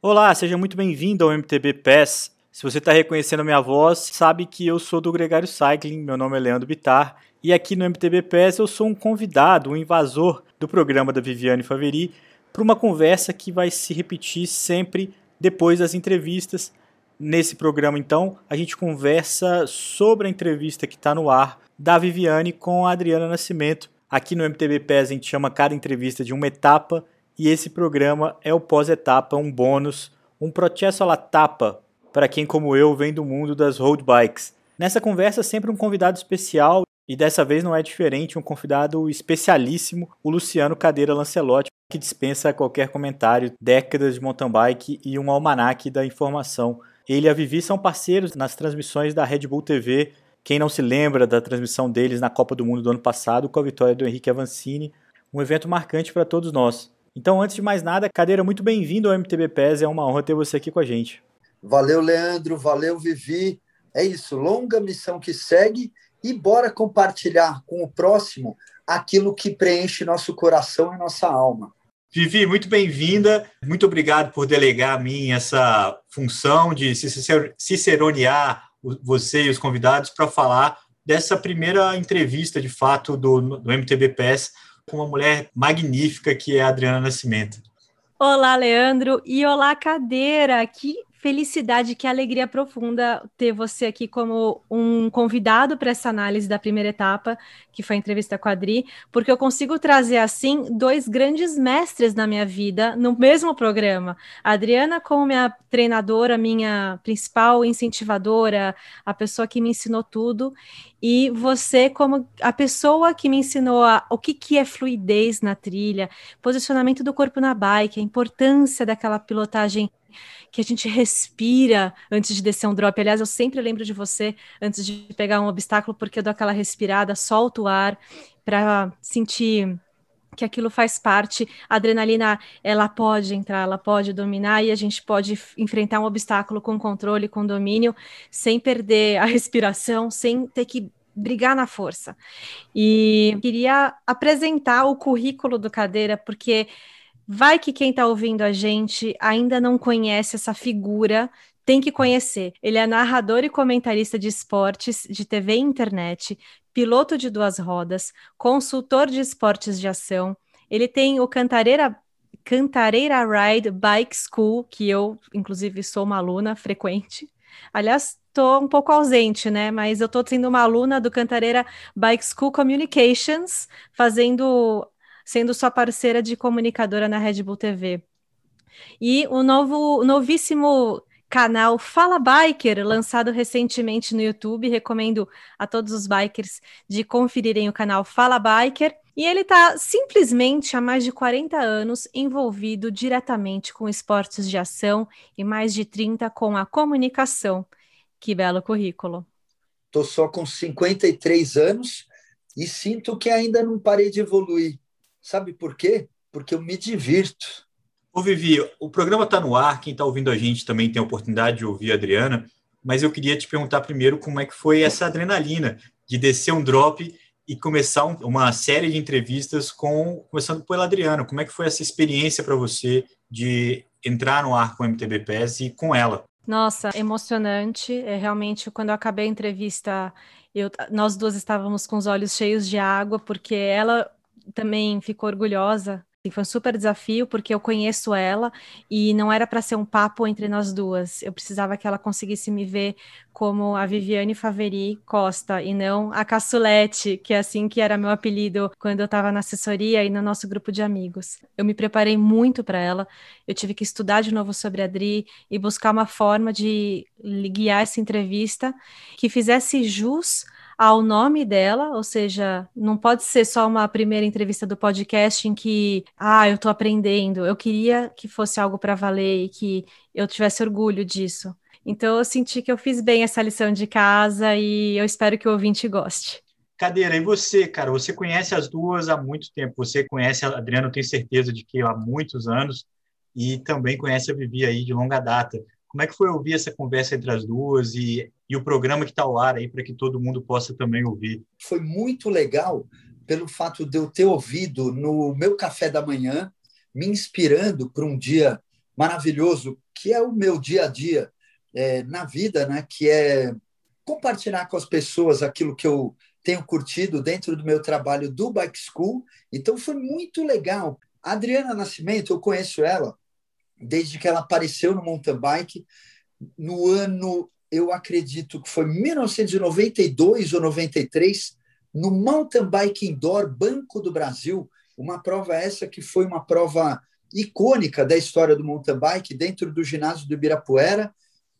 Olá, seja muito bem-vindo ao MTB Pass. Se você está reconhecendo a minha voz, sabe que eu sou do Gregário Cycling, meu nome é Leandro Bitar, e aqui no MTB Pass eu sou um convidado, um invasor do programa da Viviane Faveri, para uma conversa que vai se repetir sempre depois das entrevistas. Nesse programa, então, a gente conversa sobre a entrevista que está no ar da Viviane com a Adriana Nascimento. Aqui no MTB Pass a gente chama cada entrevista de uma etapa e esse programa é o pós-etapa, um bônus, um processo à tapa para quem, como eu, vem do mundo das road bikes. Nessa conversa, sempre um convidado especial e dessa vez não é diferente, um convidado especialíssimo, o Luciano Cadeira Lancelotti, que dispensa qualquer comentário, décadas de mountain bike e um almanaque da informação. Ele e a Vivi são parceiros nas transmissões da Red Bull TV. Quem não se lembra da transmissão deles na Copa do Mundo do ano passado, com a vitória do Henrique Avancini, um evento marcante para todos nós. Então, antes de mais nada, Cadeira, muito bem-vindo ao MTB PES, é uma honra ter você aqui com a gente. Valeu, Leandro, valeu, Vivi. É isso, longa missão que segue e bora compartilhar com o próximo aquilo que preenche nosso coração e nossa alma. Vivi, muito bem-vinda. Muito obrigado por delegar a mim essa função de ciceronear você e os convidados para falar dessa primeira entrevista, de fato, do, do MTB PES com uma mulher magnífica que é a Adriana Nascimento. Olá, Leandro, e olá, Cadeira. Que felicidade, que alegria profunda ter você aqui como um convidado para essa análise da primeira etapa, que foi a entrevista com a Adri, porque eu consigo trazer assim dois grandes mestres na minha vida no mesmo programa. A Adriana como minha treinadora, minha principal incentivadora, a pessoa que me ensinou tudo, e você como a pessoa que me ensinou a, o que, que é fluidez na trilha, posicionamento do corpo na bike, a importância daquela pilotagem que a gente respira antes de descer um drop. Aliás, eu sempre lembro de você antes de pegar um obstáculo, porque eu dou aquela respirada, solto o ar para sentir que aquilo faz parte. A adrenalina, ela pode entrar, ela pode dominar e a gente pode enfrentar um obstáculo com controle, com domínio, sem perder a respiração, sem ter que brigar na força. E queria apresentar o currículo do Cadeira, porque Vai que quem está ouvindo a gente ainda não conhece essa figura, tem que conhecer. Ele é narrador e comentarista de esportes de TV e internet, piloto de duas rodas, consultor de esportes de ação. Ele tem o Cantareira Cantareira Ride Bike School, que eu, inclusive, sou uma aluna frequente. Aliás, estou um pouco ausente, né? Mas eu estou sendo uma aluna do Cantareira Bike School Communications, fazendo sendo sua parceira de comunicadora na Red Bull TV. E o novo, novíssimo canal Fala Biker, lançado recentemente no YouTube. Recomendo a todos os bikers de conferirem o canal Fala Biker. E ele está simplesmente há mais de 40 anos envolvido diretamente com esportes de ação e mais de 30 com a comunicação. Que belo currículo. Estou só com 53 anos e sinto que ainda não parei de evoluir. Sabe por quê? Porque eu me divirto. Ô, Vivi, o programa está no ar, quem está ouvindo a gente também tem a oportunidade de ouvir a Adriana, mas eu queria te perguntar primeiro como é que foi essa adrenalina de descer um drop e começar uma série de entrevistas com começando pela Adriana. Como é que foi essa experiência para você de entrar no ar com o MTB PES e com ela? Nossa, emocionante. É realmente quando eu acabei a entrevista, eu, nós duas estávamos com os olhos cheios de água porque ela também ficou orgulhosa. Foi um super desafio, porque eu conheço ela e não era para ser um papo entre nós duas. Eu precisava que ela conseguisse me ver como a Viviane Faveri Costa e não a Caçulete, que é assim que era meu apelido quando eu estava na assessoria e no nosso grupo de amigos. Eu me preparei muito para ela, eu tive que estudar de novo sobre a Adri e buscar uma forma de guiar essa entrevista que fizesse jus ao nome dela, ou seja, não pode ser só uma primeira entrevista do podcast em que, ah, eu estou aprendendo. Eu queria que fosse algo para valer e que eu tivesse orgulho disso. Então eu senti que eu fiz bem essa lição de casa e eu espero que o ouvinte goste. Cadeira, e você, cara? Você conhece as duas há muito tempo. Você conhece a Adriana, eu tenho certeza de que há muitos anos, e também conhece a Vivi aí de longa data. Como é que foi ouvir essa conversa entre as duas e, e o programa que está ao ar aí para que todo mundo possa também ouvir? Foi muito legal pelo fato de eu ter ouvido no meu café da manhã, me inspirando para um dia maravilhoso que é o meu dia a dia é, na vida, né? Que é compartilhar com as pessoas aquilo que eu tenho curtido dentro do meu trabalho do Bike School. Então foi muito legal. A Adriana Nascimento, eu conheço ela desde que ela apareceu no mountain bike no ano, eu acredito que foi 1992 ou 93, no Mountain Bike Indoor Banco do Brasil, uma prova essa que foi uma prova icônica da história do mountain bike dentro do ginásio do Ibirapuera.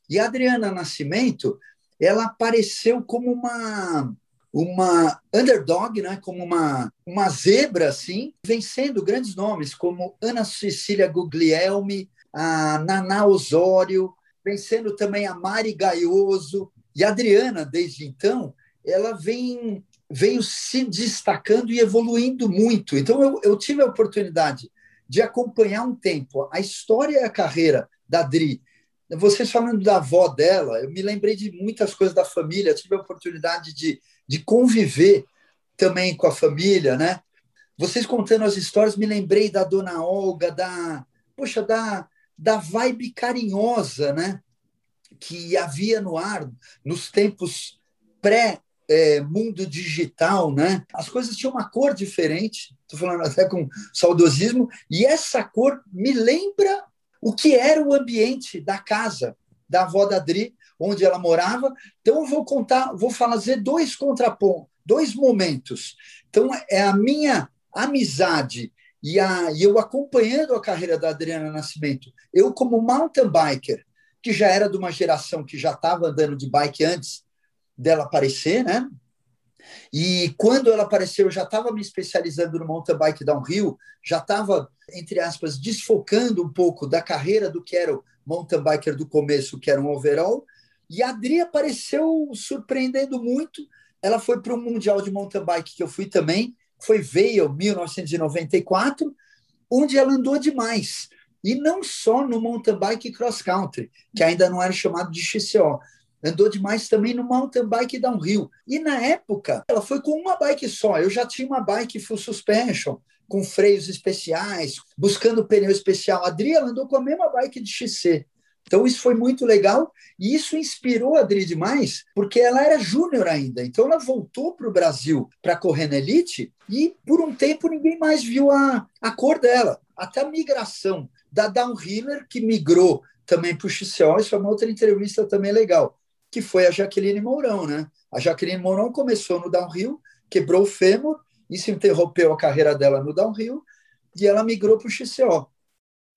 E a Adriana Nascimento, ela apareceu como uma uma underdog, né, como uma, uma zebra, assim, vencendo grandes nomes como Ana Cecília Guglielmi, a Naná Osório, vencendo também a Mari Gaioso. E a Adriana, desde então, ela vem veio se destacando e evoluindo muito. Então, eu, eu tive a oportunidade de acompanhar um tempo a história e a carreira da Adri. Vocês falando da avó dela, eu me lembrei de muitas coisas da família, tive a oportunidade de, de conviver também com a família, né? Vocês contando as histórias, me lembrei da dona Olga, da, poxa, da, da vibe carinhosa, né? Que havia no ar nos tempos pré é, mundo digital, né? As coisas tinham uma cor diferente. Estou falando até com saudosismo e essa cor me lembra o que era o ambiente da casa da avó da Dri, onde ela morava. Então eu vou contar, vou fazer dois contrapontos, dois momentos. Então é a minha amizade e, a, e eu acompanhando a carreira da Adriana Nascimento, eu como mountain biker, que já era de uma geração que já estava andando de bike antes dela aparecer, né? E quando ela apareceu, eu já estava me especializando no mountain bike downhill, já estava, entre aspas, desfocando um pouco da carreira do que era o mountain biker do começo, que era um overall. E a Adri apareceu surpreendendo muito. Ela foi para um mundial de mountain bike que eu fui também, foi Vail 1994, onde ela andou demais. E não só no mountain bike cross country, que ainda não era chamado de XCO. Andou demais também no mountain bike downhill. E na época, ela foi com uma bike só. Eu já tinha uma bike full suspension, com freios especiais, buscando pneu especial. A Adri andou com a mesma bike de XC. Então, isso foi muito legal e isso inspirou a Adri demais, porque ela era júnior ainda. Então, ela voltou para o Brasil para correr na Elite e, por um tempo, ninguém mais viu a, a cor dela. Até a migração da Downhiller, que migrou também para o XCO, isso foi uma outra entrevista também legal, que foi a Jaqueline Mourão. Né? A Jaqueline Mourão começou no downhill, quebrou o fêmur, isso interrompeu a carreira dela no downhill, e ela migrou para o XCO.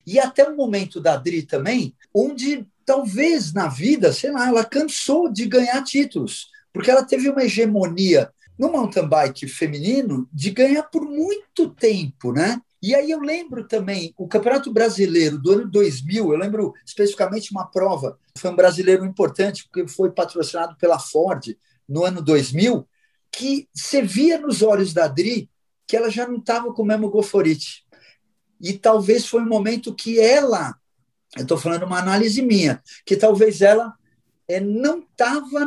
E até o momento da Adri também, onde talvez na vida, sei lá, ela cansou de ganhar títulos, porque ela teve uma hegemonia no mountain bike feminino de ganhar por muito tempo, né? E aí eu lembro também o Campeonato Brasileiro do ano 2000, eu lembro especificamente uma prova, foi um brasileiro importante porque foi patrocinado pela Ford no ano 2000, que você via nos olhos da Adri que ela já não estava com o mesmo goforite. E talvez foi um momento que ela, eu estou falando uma análise minha, que talvez ela é, não estava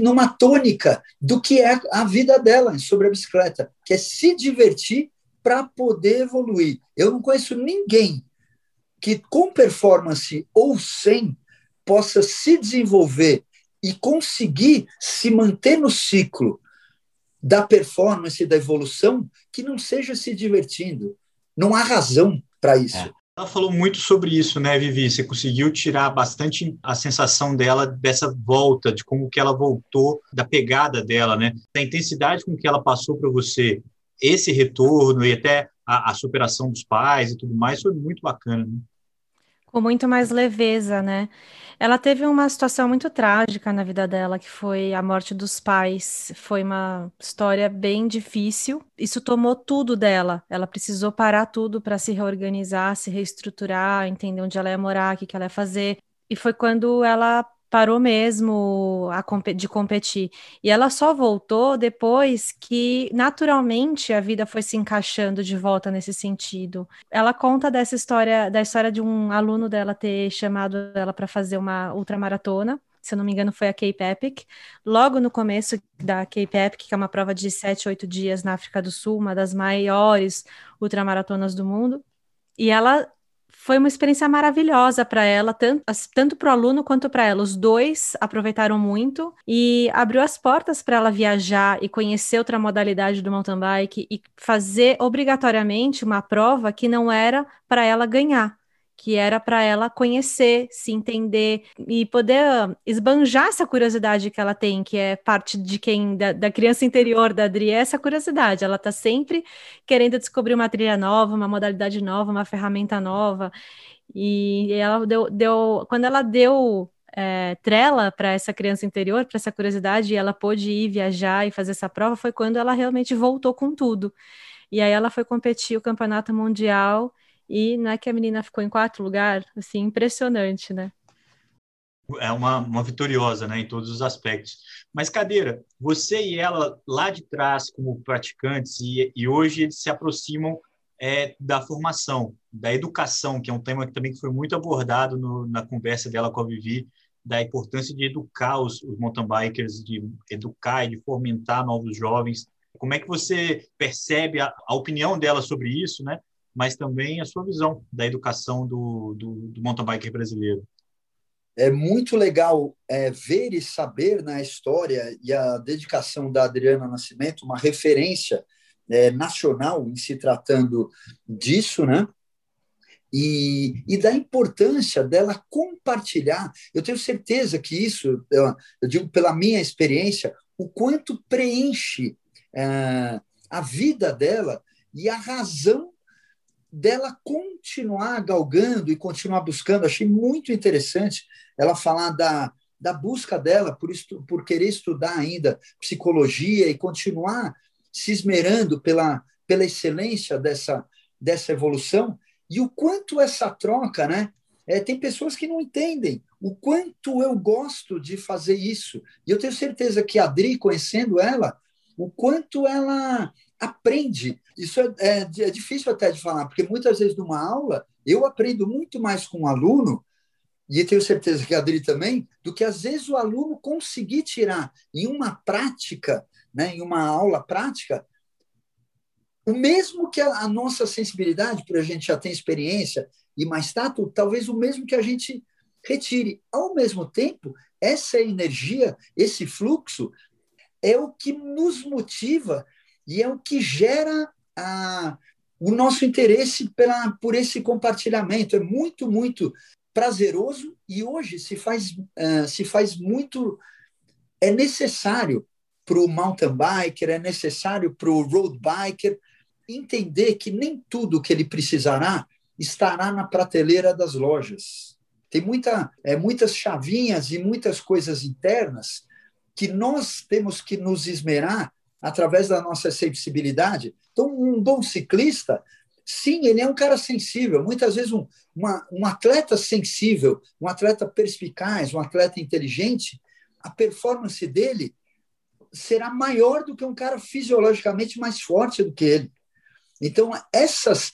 numa tônica do que é a vida dela sobre a bicicleta, que é se divertir para poder evoluir. Eu não conheço ninguém que, com performance ou sem, possa se desenvolver e conseguir se manter no ciclo da performance da evolução que não seja se divertindo. Não há razão para isso. É. Ela falou muito sobre isso, né, Vivi? Você conseguiu tirar bastante a sensação dela dessa volta, de como que ela voltou, da pegada dela, né? Da intensidade com que ela passou para você, esse retorno e até a, a, superação dos pais e tudo mais, foi muito bacana. Né? Com muito mais leveza, né? Ela teve uma situação muito trágica na vida dela, que foi a morte dos pais. Foi uma história bem difícil. Isso tomou tudo dela. Ela precisou parar tudo para se reorganizar, se reestruturar, entender onde ela ia morar, o que, ela ia fazer. E foi quando ela parou mesmo a, de competir. E ela só voltou depois que, naturalmente, a vida foi se encaixando de volta nesse sentido. Ela conta dessa história, da história de um aluno dela ter chamado ela para fazer uma ultramaratona. Se eu não me engano, foi a Cape Epic. Logo no começo da Cape Epic, que é uma prova de 7, 8 dias na África do Sul, uma das maiores ultramaratonas do mundo. E ela foi uma experiência maravilhosa para ela, tanto, para o aluno quanto para ela. Os dois aproveitaram muito e abriu as portas para ela viajar e conhecer outra modalidade do mountain bike e fazer obrigatoriamente uma prova que não era para ela ganhar que era para ela conhecer, se entender e poder esbanjar essa curiosidade que ela tem, que é parte de quem, da, da criança interior da Adri, é essa curiosidade. Ela está sempre querendo descobrir uma trilha nova, uma modalidade nova, uma ferramenta nova. E ela deu, deu quando ela deu é, trela para essa criança interior, para essa curiosidade, e ela pôde ir viajar e fazer essa prova, foi quando ela realmente voltou com tudo. E aí ela foi competir o campeonato mundial e não é que a menina ficou em quarto lugar, assim, impressionante, né? É uma, uma vitoriosa, né, em todos os aspectos. Mas, Cadeira, você e ela lá de trás como praticantes e, e hoje eles se aproximam é, da formação, da educação, que é um tema que também foi muito abordado no, na conversa dela com a Vivi, da importância de educar os, os mountain bikers, de educar e de fomentar novos jovens. Como é que você percebe a, a opinião dela sobre isso, né? Mas também a sua visão da educação do, do, do mountain biker brasileiro. É muito legal é, ver e saber na história e a dedicação da Adriana Nascimento, uma referência é, nacional em se tratando disso, né? E, e, da importância dela compartilhar. Eu tenho certeza que isso, eu, eu digo pela minha experiência, o quanto preenche é, a vida dela e a razão dela continuar galgando e continuar buscando. Achei muito interessante ela falar da, da busca dela por, estu, por querer estudar ainda psicologia e continuar se esmerando pela, pela excelência dessa, dessa evolução e o quanto essa troca, né? É, tem pessoas que não entendem o quanto eu gosto de fazer isso. E eu tenho certeza que a Adri, conhecendo ela, o quanto ela aprende. Isso é, é, é, difícil até de falar, porque muitas vezes numa aula eu aprendo muito mais com o um aluno, e tenho certeza que a Adri também, do que às vezes o aluno conseguir tirar em uma prática, né, em uma aula prática, o mesmo que a, a nossa sensibilidade, porque a gente já tem experiência e mais tato, talvez o mesmo que a gente retire. Ao mesmo tempo, essa energia, esse fluxo, é o que nos motiva e é o que gera a, o nosso interesse pela, por esse compartilhamento. É muito, muito prazeroso e hoje se faz, uh, se faz muito. É necessário para o mountain biker, é necessário para o road biker entender que nem tudo que ele precisará estará na prateleira das lojas. Tem muita, é, muitas chavinhas e muitas coisas internas que nós temos que nos esmerar através da nossa sensibilidade. Então, um bom ciclista, sim, ele é um cara sensível. Muitas vezes, um, uma, um atleta sensível, um atleta perspicaz, um atleta inteligente, a performance dele será maior do que um cara fisiologicamente mais forte do que ele. Então, essas,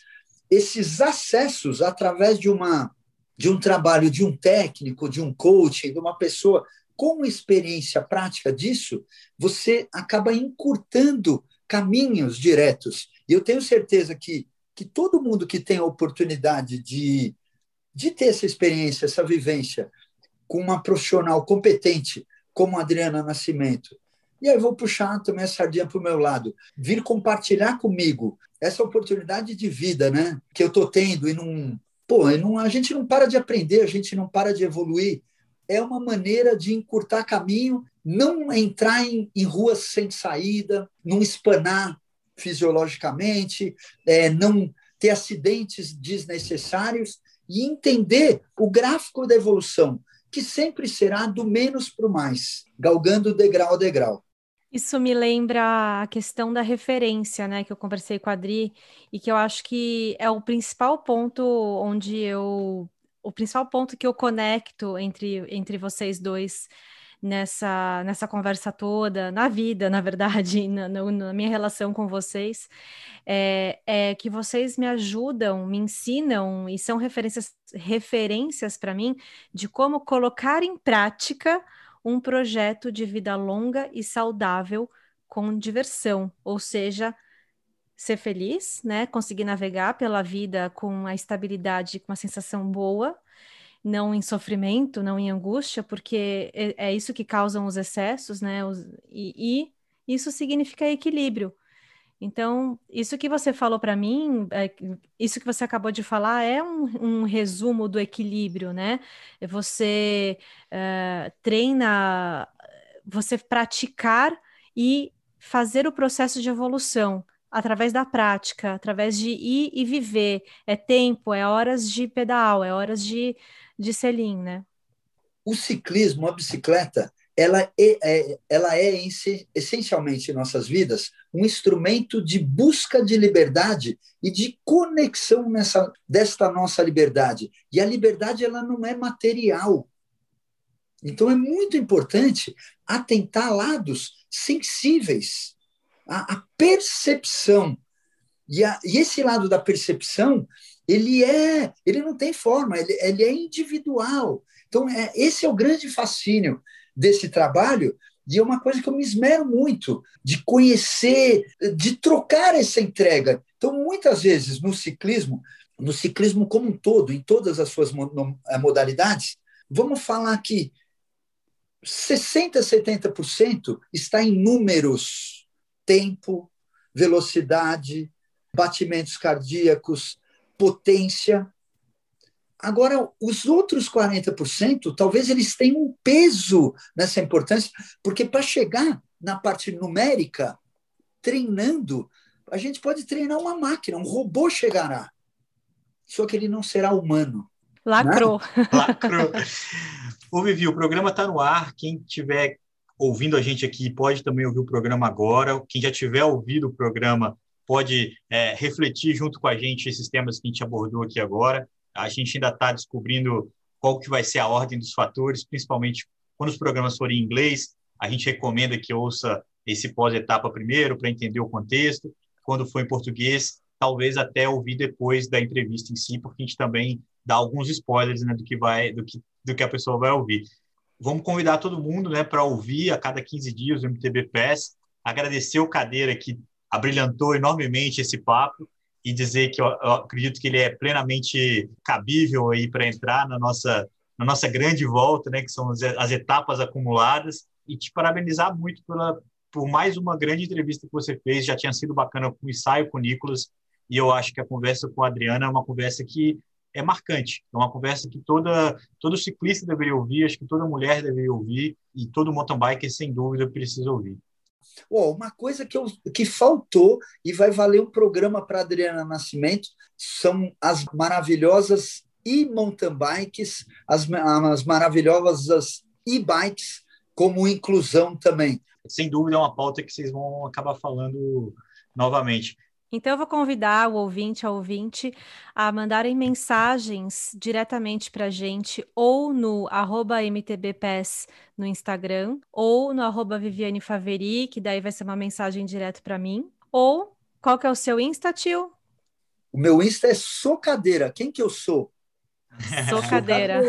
esses acessos através de uma de um trabalho de um técnico, de um coaching, de uma pessoa com experiência prática disso, você acaba encurtando caminhos diretos. E eu tenho certeza que, que todo mundo que tem a oportunidade de, de ter essa experiência, essa vivência com uma profissional competente como a Adriana Nascimento, e aí vou puxar também a sardinha para o meu lado, vir compartilhar comigo essa oportunidade de vida né, que eu estou tendo e não. Pô, não, a gente não para de aprender, a gente não para de evoluir é uma maneira de encurtar caminho, não entrar em, em ruas sem saída, não espanar fisiologicamente, é, não ter acidentes desnecessários e entender o gráfico da evolução, que sempre será do menos para o mais, galgando degrau a degrau. Isso me lembra a questão da referência, né, que eu conversei com a Adri, e que eu acho que é o principal ponto onde eu o principal ponto que eu conecto entre, entre vocês dois nessa, nessa conversa toda, na vida, na verdade, na, na minha relação com vocês, é, é, que vocês me ajudam, me ensinam e são referências referências para mim de como colocar em prática um projeto de vida longa e saudável com diversão, ou seja, ser feliz, né? Conseguir navegar pela vida com a estabilidade, com uma sensação boa, não em sofrimento, não em angústia, porque é, é isso que causam os excessos, né? Os, e, e isso significa equilíbrio. Então, isso que você falou para mim, é, isso que você acabou de falar é um, um resumo do equilíbrio, né? Você uh, treina, você praticar e fazer o processo de evolução através da prática, através de ir e viver. É tempo, é horas de pedal, é horas de, de selim, né? O ciclismo, a bicicleta, ela é, é, ela é essencialmente em nossas vidas um instrumento de busca de liberdade e de conexão nessa desta nossa liberdade. E a liberdade ela não é material. Então é muito importante atentar lados sensíveis à, à percepção. E, a, e esse lado da percepção, ele é, ele não tem forma, ele, ele é individual. Então é, esse é o grande fascínio desse trabalho, e é uma coisa que eu me esmero muito, de conhecer, de trocar essa entrega. Então, muitas vezes no ciclismo, no ciclismo como um todo, em todas as suas eh, modalidades, vamos falar que 60%, 70% está em números, tempo, velocidade, batimentos cardíacos, potência. Agora, os outros 40%, talvez eles tenham um peso nessa importância, porque para chegar na parte numérica, treinando, a gente pode treinar uma máquina, um robô chegará. Só que ele não será humano. Lacrou. Né? Lacrou. Ô, Vivi, o programa está no ar. Quem estiver ouvindo a gente aqui pode também ouvir o programa agora. Quem já tiver ouvido o programa pode é, refletir junto com a gente esses temas que a gente abordou aqui agora. A gente ainda está descobrindo qual que vai ser a ordem dos fatores, principalmente quando os programas forem em inglês, a gente recomenda que ouça esse pós-etapa primeiro para entender o contexto. Quando for em português, talvez até ouvir depois da entrevista em si, porque a gente também dá alguns spoilers né, do que vai, do que, do que a pessoa vai ouvir. Vamos convidar todo mundo, né, para ouvir a cada 15 dias o MTB Pass. Agradecer o Cadeira que abrilhantou enormemente esse papo e dizer que eu, eu acredito que ele é plenamente cabível aí para entrar na nossa na nossa grande volta, né, que são as, as etapas acumuladas. E te parabenizar muito pela por mais uma grande entrevista que você fez, já tinha sido bacana com o ensaio com o Nicolas, e eu acho que a conversa com a Adriana é uma conversa que é marcante, é uma conversa que toda todo ciclista deveria ouvir, acho que toda mulher deveria ouvir, e todo mountain biker, sem dúvida, precisa ouvir. Oh, uma coisa que, eu, que faltou e vai valer um programa para Adriana Nascimento são as maravilhosas e-mountain bikes, as, as maravilhosas e-bikes como inclusão também. Sem dúvida é uma pauta que vocês vão acabar falando novamente. Então, eu vou convidar o ouvinte, a ouvinte, a mandarem mensagens diretamente para a gente, ou no arroba MTBPS no Instagram, ou no arroba Viviane Faveri, que daí vai ser uma mensagem direto para mim. Ou, qual que é o seu Insta, tio? O meu Insta é Socadeira. Quem que eu sou? Socadeira.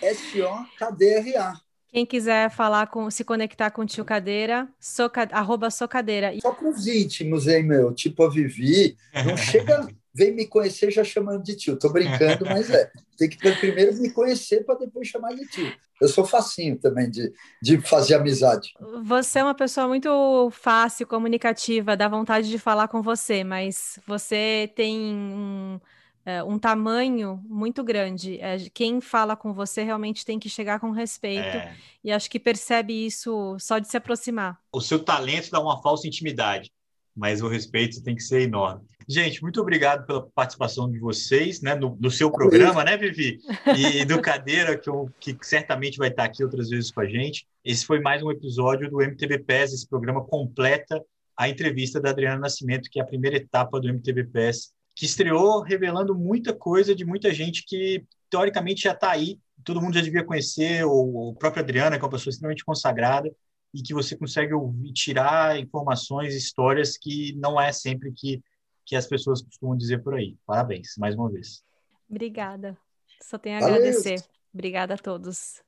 S-O-K-D-R-A. Quem quiser falar com, se conectar com o tio Cadeira, soca, arroba Socadeira. Só para os íntimos, hein, meu? Tipo a Vivi, não chega, vem me conhecer já chamando de tio. Tô brincando, mas é. Tem que primeiro me conhecer para depois chamar de tio. Eu sou facinho também de, de fazer amizade. Você é uma pessoa muito fácil, comunicativa, dá vontade de falar com você, mas você tem um é, um tamanho muito grande. É, quem fala com você realmente tem que chegar com respeito. É. E acho que percebe isso só de se aproximar. O seu talento dá uma falsa intimidade, mas o respeito tem que ser enorme. Gente, muito obrigado pela participação de vocês, né, no, no seu programa, né, Vivi? E do Cadeira, que, eu, que certamente vai estar aqui outras vezes com a gente. Esse foi mais um episódio do MTB PES, esse programa completa a entrevista da Adriana Nascimento, que é a primeira etapa do MTB PES que estreou revelando muita coisa de muita gente que teoricamente já está aí, todo mundo já devia conhecer, ou o próprio Adriana, que é uma pessoa extremamente consagrada, e que você consegue ouvir, tirar informações, histórias que não é sempre que, que as pessoas costumam dizer por aí. Parabéns, mais uma vez. Obrigada. Só tenho a agradecer. Valeu. Obrigada a todos.